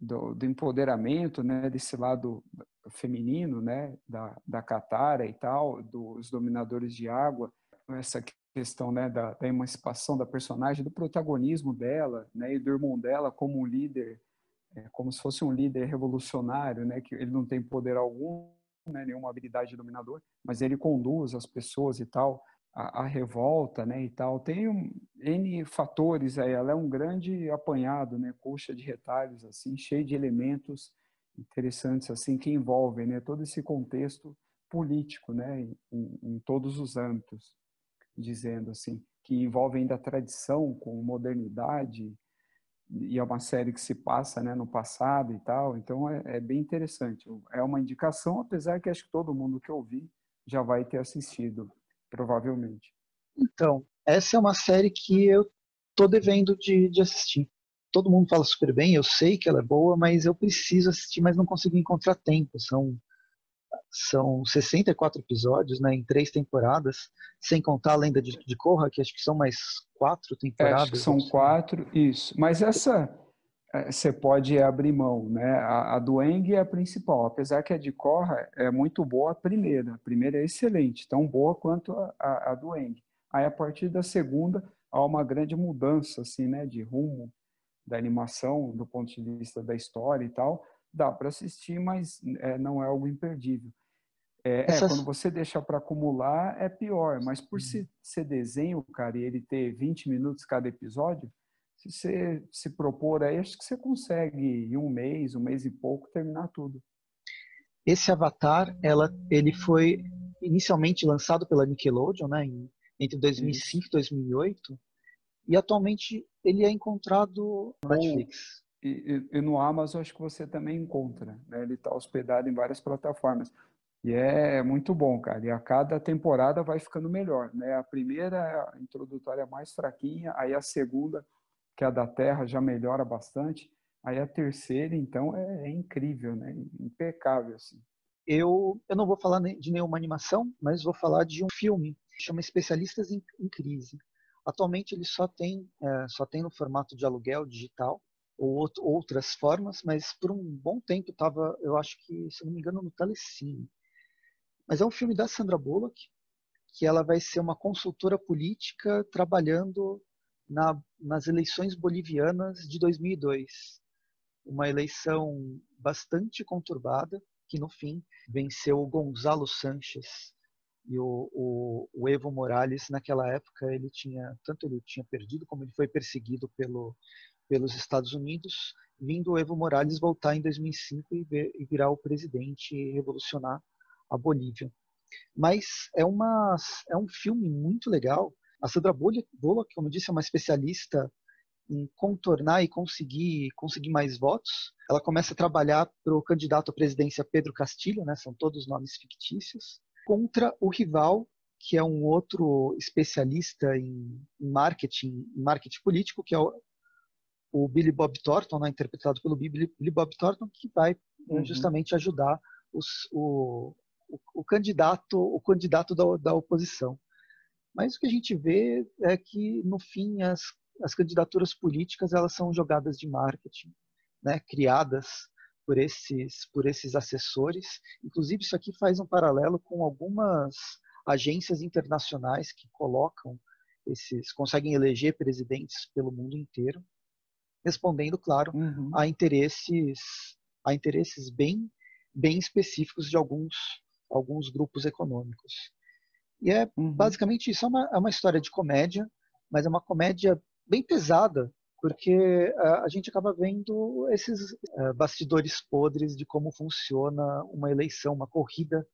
do, do, empoderamento, né, desse lado feminino, né, da, da Katara e tal, dos dominadores de água, essa questão, né, da, da emancipação da personagem, do protagonismo dela, né, e do irmão dela como um líder, é, como se fosse um líder revolucionário, né, que ele não tem poder algum, né, nenhuma habilidade de dominador, mas ele conduz as pessoas e tal, a, a, revolta, né, e tal. Tem um, N fatores aí, ela é um grande apanhado, né, coxa de retalhos, assim, cheio de elementos interessantes, assim, que envolvem, né, todo esse contexto político, né, em, em todos os âmbitos, dizendo assim, que envolve ainda a tradição com modernidade, e é uma série que se passa né, no passado e tal, então é, é, bem interessante. É uma indicação, apesar que acho que todo mundo que ouvir já vai ter assistido provavelmente. Então, essa é uma série que eu tô devendo de, de assistir. Todo mundo fala super bem, eu sei que ela é boa, mas eu preciso assistir, mas não consigo encontrar tempo. São são 64 episódios, né, em três temporadas, sem contar a lenda de, de Korra, que acho que são mais quatro temporadas. É, acho que são quatro, isso. Mas essa você pode abrir mão, né? A, a do Eng é a principal, apesar que a de Korra é muito boa a primeira, a primeira é excelente, tão boa quanto a, a, a do Eng. Aí a partir da segunda há uma grande mudança, assim, né, de rumo da animação, do ponto de vista da história e tal, dá para assistir, mas é, não é algo imperdível. É, é quando você deixa para acumular é pior, mas por uhum. ser desenho, cara, e ele ter 20 minutos cada episódio, se você se propor aí, acho que você consegue em um mês, um mês e pouco, terminar tudo. Esse Avatar, ela, ele foi inicialmente lançado pela Nickelodeon, né, entre 2005 e 2008, e atualmente ele é encontrado no Netflix. E, e, e, no Amazon acho que você também encontra, né? ele está hospedado em várias plataformas. E é muito bom, cara. E a cada temporada vai ficando melhor, né? A primeira, a introdutória mais fraquinha, aí a segunda que a da Terra já melhora bastante. Aí a terceira, então, é, é incrível, né? Impecável, assim. Eu, eu não vou falar de nenhuma animação, mas vou falar de um filme chama Especialistas em, em Crise. Atualmente ele só tem, é, só tem no formato de aluguel digital ou outras formas, mas por um bom tempo estava, eu acho que, se não me engano, no Telecine. Mas é um filme da Sandra Bullock, que ela vai ser uma consultora política trabalhando na, nas eleições bolivianas de 2002. Uma eleição bastante conturbada, que no fim venceu o Gonzalo Sanches e o, o, o, Evo Morales naquela época ele tinha tanto ele tinha perdido como ele foi perseguido pelo, pelos Estados Unidos vindo o Evo Morales voltar em 2005 e, ver, e virar o presidente e revolucionar a Bolívia mas é uma é um filme muito legal a Sandra Bullock, como eu disse, é uma especialista em contornar e conseguir, conseguir mais votos. Ela começa a trabalhar para o candidato à presidência Pedro Castilho, né, são todos nomes fictícios, contra o rival, que é um outro especialista em marketing, marketing político, que é o, o Billy Bob Thornton, né, interpretado pelo Billy, Billy Bob Thornton, que vai uhum. justamente ajudar os, o, o, o, candidato, o candidato da, da oposição. Mas o que a gente vê é que, no fim, as, as candidaturas políticas elas são jogadas de marketing, né, criadas por esses, por esses assessores. Inclusive, isso aqui faz um paralelo com algumas agências internacionais que colocam esses, conseguem eleger presidentes pelo mundo inteiro, respondendo, claro, uhum. a interesses, a interesses bem, bem específicos de alguns, alguns grupos econômicos. E é uhum. basicamente isso. É uma, é uma história de comédia, mas é uma comédia bem pesada, porque uh, a gente acaba vendo esses uh, bastidores podres de como funciona uma eleição, uma corrida,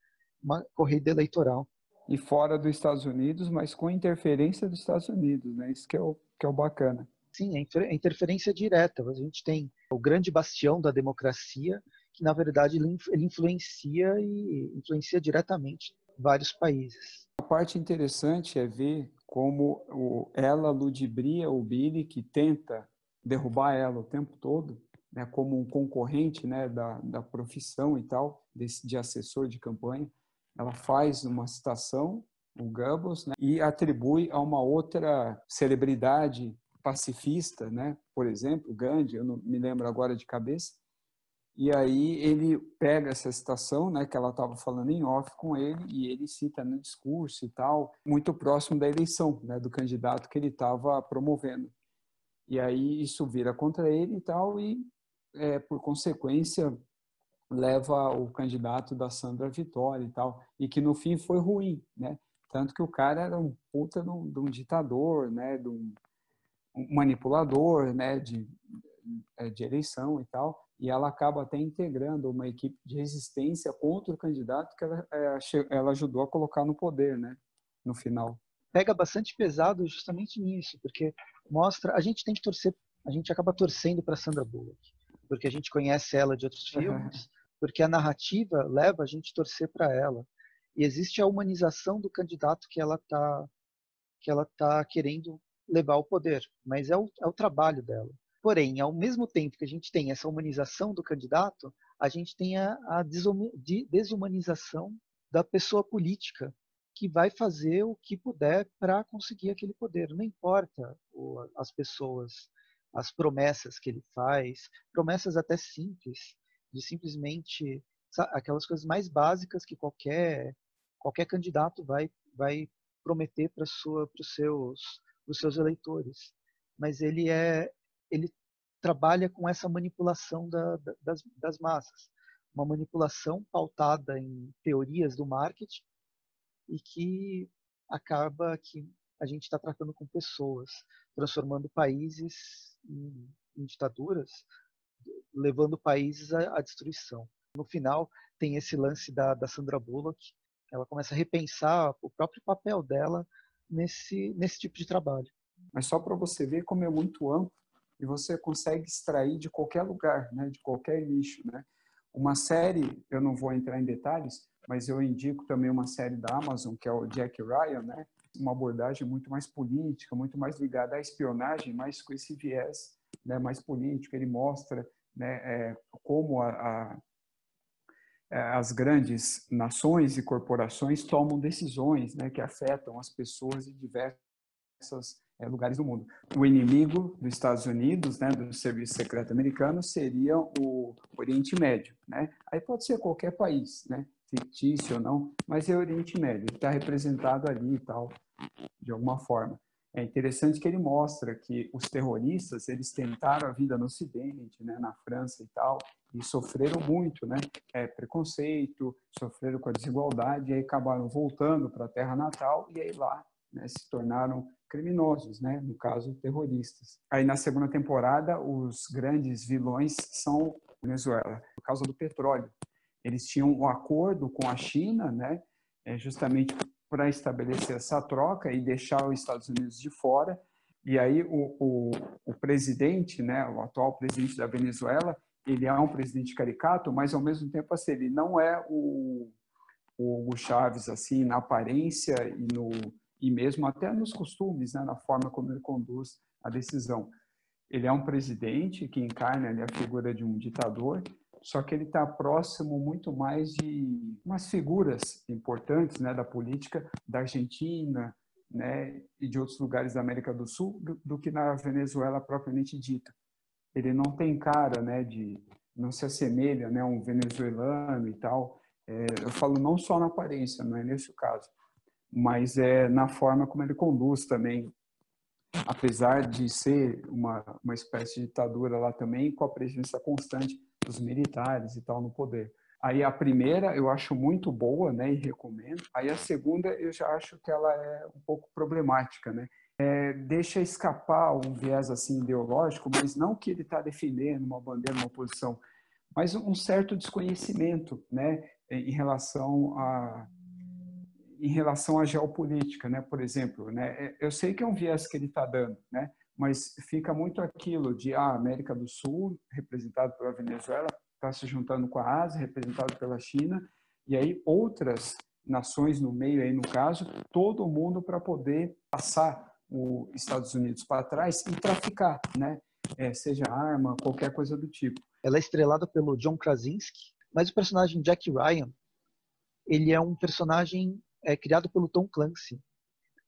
uma corrida eleitoral. E fora dos Estados Unidos, mas com interferência dos Estados Unidos, né? Isso que é o, que é o bacana. Sim, é interferência direta. A gente tem o grande bastião da democracia, que na verdade ele influencia e influencia diretamente vários países. A parte interessante é ver como ela ludibria o Billy, que tenta derrubar ela o tempo todo, né, como um concorrente né, da, da profissão e tal, desse, de assessor de campanha. Ela faz uma citação, o Goebbels, né, e atribui a uma outra celebridade pacifista, né, por exemplo, Gandhi, eu não me lembro agora de cabeça, e aí ele pega essa citação, né, que ela estava falando em off com ele, e ele cita no discurso e tal, muito próximo da eleição, né, do candidato que ele estava promovendo. E aí isso vira contra ele e tal, e é, por consequência leva o candidato da Sandra vitória e tal, e que no fim foi ruim, né? Tanto que o cara era um puta de um, de um ditador, né, de um, um manipulador, né, de, de eleição e tal e ela acaba até integrando uma equipe de resistência contra o candidato que ela, é, ela ajudou a colocar no poder, né? No final. Pega bastante pesado justamente nisso, porque mostra, a gente tem que torcer, a gente acaba torcendo para Sandra Bullock, porque a gente conhece ela de outros filmes, porque a narrativa leva a gente a torcer para ela. E existe a humanização do candidato que ela tá que ela tá querendo levar ao poder, mas é o, é o trabalho dela. Porém, ao mesmo tempo que a gente tem essa humanização do candidato, a gente tem a, a desumanização da pessoa política que vai fazer o que puder para conseguir aquele poder. Não importa as pessoas, as promessas que ele faz, promessas até simples, de simplesmente aquelas coisas mais básicas que qualquer qualquer candidato vai vai prometer para sua para os seus os seus eleitores. Mas ele é ele trabalha com essa manipulação da, das, das massas, uma manipulação pautada em teorias do marketing e que acaba que a gente está tratando com pessoas, transformando países em, em ditaduras, levando países à, à, destruição. No final, tem esse lance da, da Sandra Bullock, ela começa a repensar o próprio papel dela nesse, nesse tipo de trabalho. Mas só para você ver como é muito amplo e você consegue extrair de qualquer lugar, né, de qualquer nicho, né? Uma série, eu não vou entrar em detalhes, mas eu indico também uma série da Amazon, que é o Jack Ryan, né? Uma abordagem muito mais política, muito mais ligada à espionagem, mas com esse viés né, mais político. Ele mostra né, é, como a, a, é, as grandes nações e corporações tomam decisões né, que afetam as pessoas em diversas é, lugares do mundo. O inimigo dos Estados Unidos, né, do serviço secreto americano, seria o Oriente Médio. Né? Aí pode ser qualquer país, né? fictício ou não, mas é o Oriente Médio, está representado ali e tal, de alguma forma. É interessante que ele mostra que os terroristas, eles tentaram a vida no Ocidente, né, na França e tal, e sofreram muito, né, é, preconceito, sofreram com a desigualdade, e aí acabaram voltando para a terra natal, e aí lá né, se tornaram criminosos, né? no caso, terroristas. Aí na segunda temporada, os grandes vilões são Venezuela, por causa do petróleo. Eles tinham um acordo com a China, né? É justamente para estabelecer essa troca e deixar os Estados Unidos de fora, E aí o, o, o presidente, né, o atual presidente da Venezuela, ele é um presidente caricato, mas ao mesmo tempo assim, ele não é o, o Hugo Chaves assim na aparência e no e mesmo até nos costumes, né, na forma como ele conduz a decisão. Ele é um presidente que encarna ali, a figura de um ditador, só que ele está próximo muito mais de umas figuras importantes né, da política da Argentina né, e de outros lugares da América do Sul do, do, que na Venezuela propriamente dita. Ele não tem cara né, de. não se assemelha né, a um venezuelano e tal. É, eu falo não só na aparência, não é nesse caso, mas é na forma como ele conduz também apesar de ser uma, uma espécie de ditadura lá também, com a presença constante dos militares e tal no poder. Aí a primeira eu acho muito boa, né, e recomendo. Aí a segunda eu já acho que ela é um pouco problemática, né? É, deixa escapar um viés assim ideológico, mas não que ele está defendendo uma bandeira, uma posição, mas um certo desconhecimento, né, em relação a em relação à geopolítica, né? Por exemplo, né? É, eu sei que é um viés que ele está dando, né? mas fica muito aquilo de ah, a América do Sul, representado pela Venezuela, está se juntando com a Ásia, representado pela China, e aí outras nações no meio aí no caso, todo mundo para poder passar os Estados Unidos para trás e traficar, né? É, seja arma, qualquer coisa do tipo. Ela é estrelada pelo John Krasinski, mas o personagem Jack Ryan, ele é um personagem é, criado pelo Tom Clancy,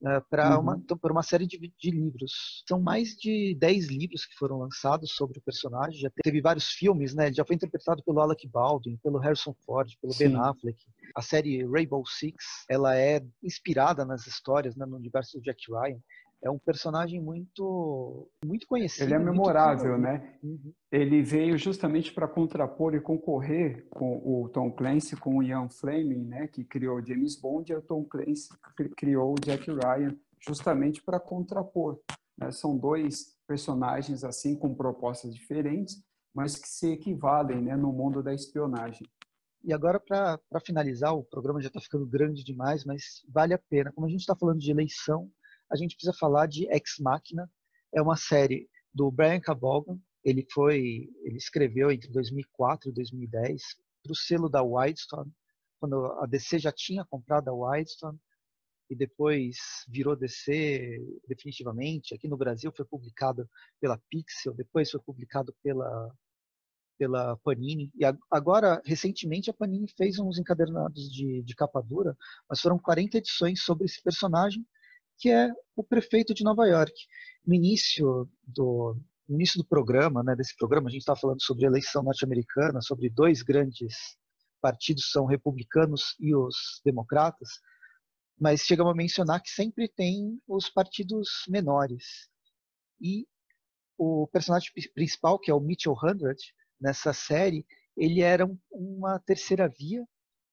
uh, para uhum. uma, então, uma série de, de, livros. São mais de 10 livros que foram lançados sobre o personagem. Já teve vários filmes, né? Ele já foi interpretado pelo Alec Baldwin, pelo Harrison Ford, pelo Sim. Ben Affleck. A série Rainbow Six, ela é inspirada nas histórias, né, no universo do Jack Ryan é um personagem muito muito conhecido. Ele é memorável, né? Uhum. Ele veio justamente para contrapor e concorrer com o Tom Clancy, com o Ian Fleming, né? Que criou James Bond, e o Tom Clancy criou o Jack Ryan, justamente para contrapor. Né? São dois personagens assim com propostas diferentes, mas que se equivalem, né? No mundo da espionagem. E agora, para finalizar, o programa já está ficando grande demais, mas vale a pena. Como a gente está falando de eleição, a gente precisa falar de Ex Machina. É uma série do Brian Cabogan. Ele foi, ele escreveu entre 2004 e 2010 para o selo da Widestone, quando a DC já tinha comprado a Widestone e depois virou DC definitivamente. Aqui no Brasil foi publicado pela Pixel, depois foi publicado pela pela Panini. E agora, recentemente, a Panini fez uns encadernados de, de capa dura, mas foram 40 edições sobre esse personagem que é o prefeito de Nova York. No início do, no início do programa, né, desse programa, a gente estava falando sobre a eleição norte-americana, sobre dois grandes partidos, são republicanos e os democratas, mas chegamos a mencionar que sempre tem os partidos menores. E o personagem principal, que é o Mitchell Hundred, nessa série, ele era uma terceira via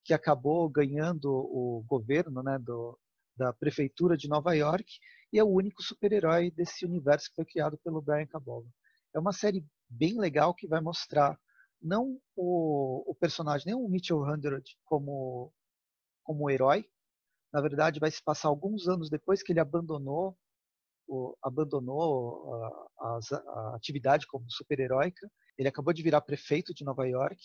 que acabou ganhando o governo né, do, da prefeitura de Nova York e é o único super-herói desse universo que foi criado pelo Brian Caboga. É uma série bem legal que vai mostrar não o, o personagem, nem o Mitchell Hundred como como herói. Na verdade, vai se passar alguns anos depois que ele abandonou o, abandonou a, a, a atividade como super-heróica. Ele acabou de virar prefeito de Nova York,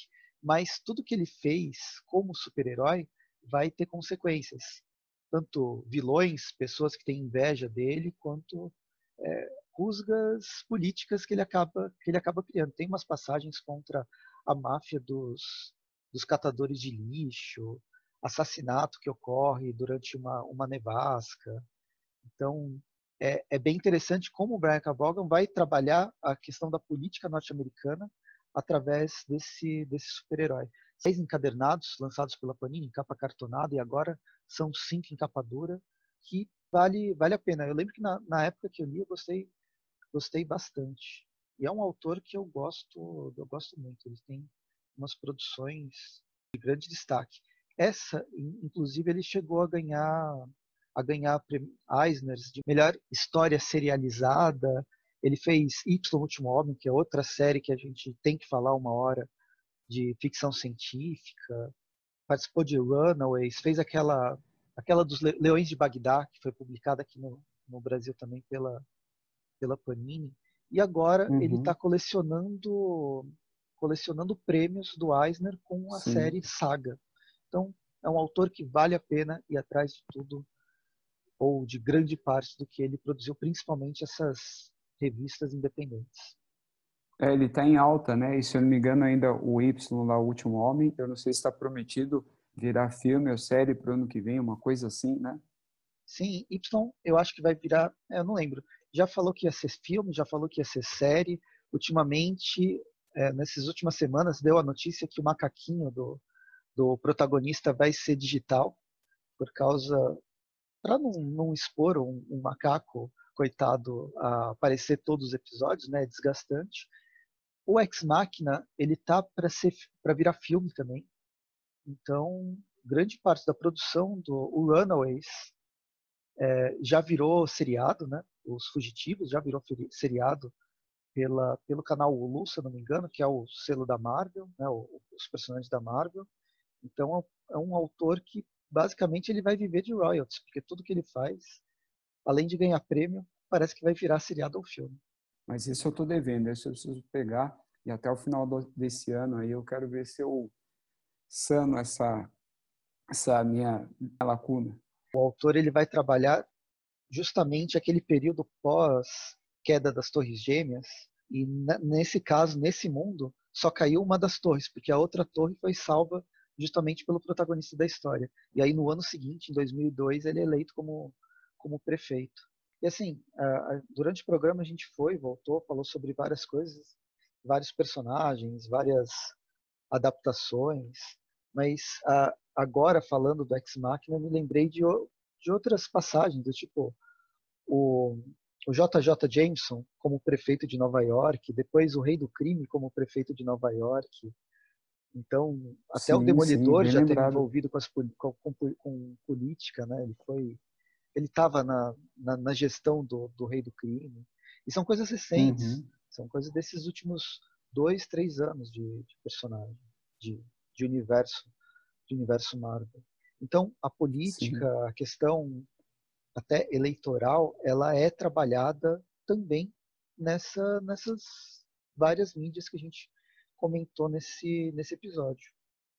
mas tudo que ele fez como super-herói vai ter consequências tanto vilões, pessoas que têm inveja dele, quanto é, rusgas políticas que ele acaba que ele acaba criando. Tem umas passagens contra a máfia dos, dos catadores de lixo, assassinato que ocorre durante uma, uma nevasca. Então, é, é bem interessante como o Brian Cabogan vai trabalhar a questão da política norte-americana através desse, desse super-herói. Seis encadernados lançados pela Panini em capa cartonada e agora são cinco em capa dura, que vale, vale a pena. Eu lembro que na, na época que eu li, eu gostei, gostei bastante. E é um autor que eu gosto, eu gosto muito. Ele tem umas produções de grande destaque. Essa, inclusive, ele chegou a ganhar a ganhar Eisners de melhor história serializada. Ele fez Y Último Homem, que é outra série que a gente tem que falar uma hora de ficção científica participou de Runaways, fez aquela aquela dos Leões de Bagdá, que foi publicada aqui no, no Brasil também pela, pela Panini, e agora uhum. ele está colecionando colecionando prêmios do Eisner com a Sim. série Saga. Então, é um autor que vale a pena ir atrás de tudo ou de grande parte do que ele produziu, principalmente essas revistas independentes. É, ele está em alta, né? E se eu não me engano, ainda o Y lá, o Último Homem, eu não sei se está prometido virar filme ou série para o ano que vem, uma coisa assim, né? Sim, Y eu acho que vai virar, eu não lembro. Já falou que ia ser filme, já falou que ia ser série. Ultimamente, é, nessas últimas semanas, deu a notícia que o macaquinho do, do protagonista vai ser digital, por causa. para não, não expor um, um macaco coitado a aparecer todos os episódios, né? É desgastante. O Ex Machina, ele tá para ser para virar filme também. Então, grande parte da produção do Runaways é, já virou seriado, né? Os Fugitivos já virou seriado pela, pelo canal Hulu, se não me engano, que é o selo da Marvel, né? os personagens da Marvel. Então, é um autor que basicamente ele vai viver de royalties, porque tudo que ele faz, além de ganhar prêmio, parece que vai virar seriado ou filme. Mas isso eu estou devendo, isso eu preciso pegar e até o final desse ano aí eu quero ver se eu sano essa essa minha lacuna. O autor ele vai trabalhar justamente aquele período pós queda das Torres Gêmeas e nesse caso, nesse mundo, só caiu uma das torres, porque a outra torre foi salva justamente pelo protagonista da história. E aí no ano seguinte, em 2002, ele é eleito como como prefeito. E assim, durante o programa a gente foi, voltou, falou sobre várias coisas, vários personagens, várias adaptações, mas agora falando do Ex Machina, eu me lembrei de, de outras passagens, do tipo o, o JJ Jameson como prefeito de Nova York, depois o Rei do Crime como prefeito de Nova York. Então, até sim, o Demolidor sim, já teve envolvido com, as, com, com, com política, né? Ele foi ele estava na, na, na, gestão do, do Rei do Crime. E são coisas recentes, uhum. são coisas desses últimos dois, três anos de, de personagem, de, de, universo, de universo Marvel. Então, a política, Sim. a questão até eleitoral, ela é trabalhada também nessa, nessas várias mídias que a gente comentou nesse, nesse episódio.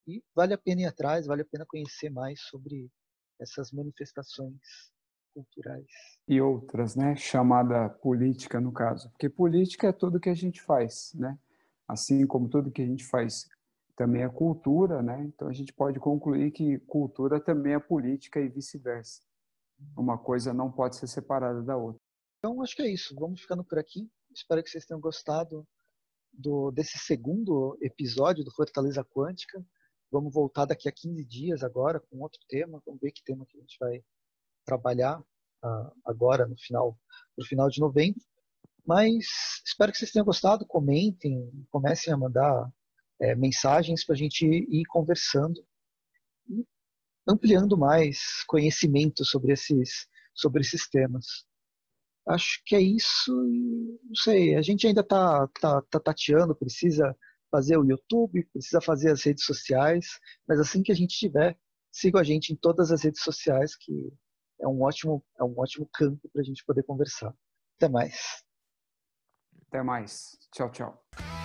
E vale a pena ir atrás, vale a pena conhecer mais sobre essas manifestações culturais. E outras, né? Chamada política, no caso. Porque política é tudo que a gente faz, né? Assim como tudo que a gente faz também é cultura, né? Então a gente pode concluir que cultura também é política e vice-versa. Uma coisa não pode ser separada da outra. Então acho que é isso. Vamos ficando por aqui. Espero que vocês tenham gostado do, desse segundo episódio do Fortaleza Quântica. Vamos voltar daqui a 15 dias agora com outro tema. Vamos ver que tema que a gente vai trabalhar uh, agora no final, no final de novembro. Mas espero que vocês tenham gostado. Comentem, comecem a mandar é, mensagens para a gente ir conversando e ampliando mais conhecimento sobre esses, sobre esses temas. Acho que é isso. Não sei, a gente ainda está tá, tá tateando, precisa fazer o YouTube, precisa fazer as redes sociais, mas assim que a gente tiver, siga a gente em todas as redes sociais que é um ótimo, é um ótimo campo para a gente poder conversar. Até mais. Até mais. Tchau, tchau.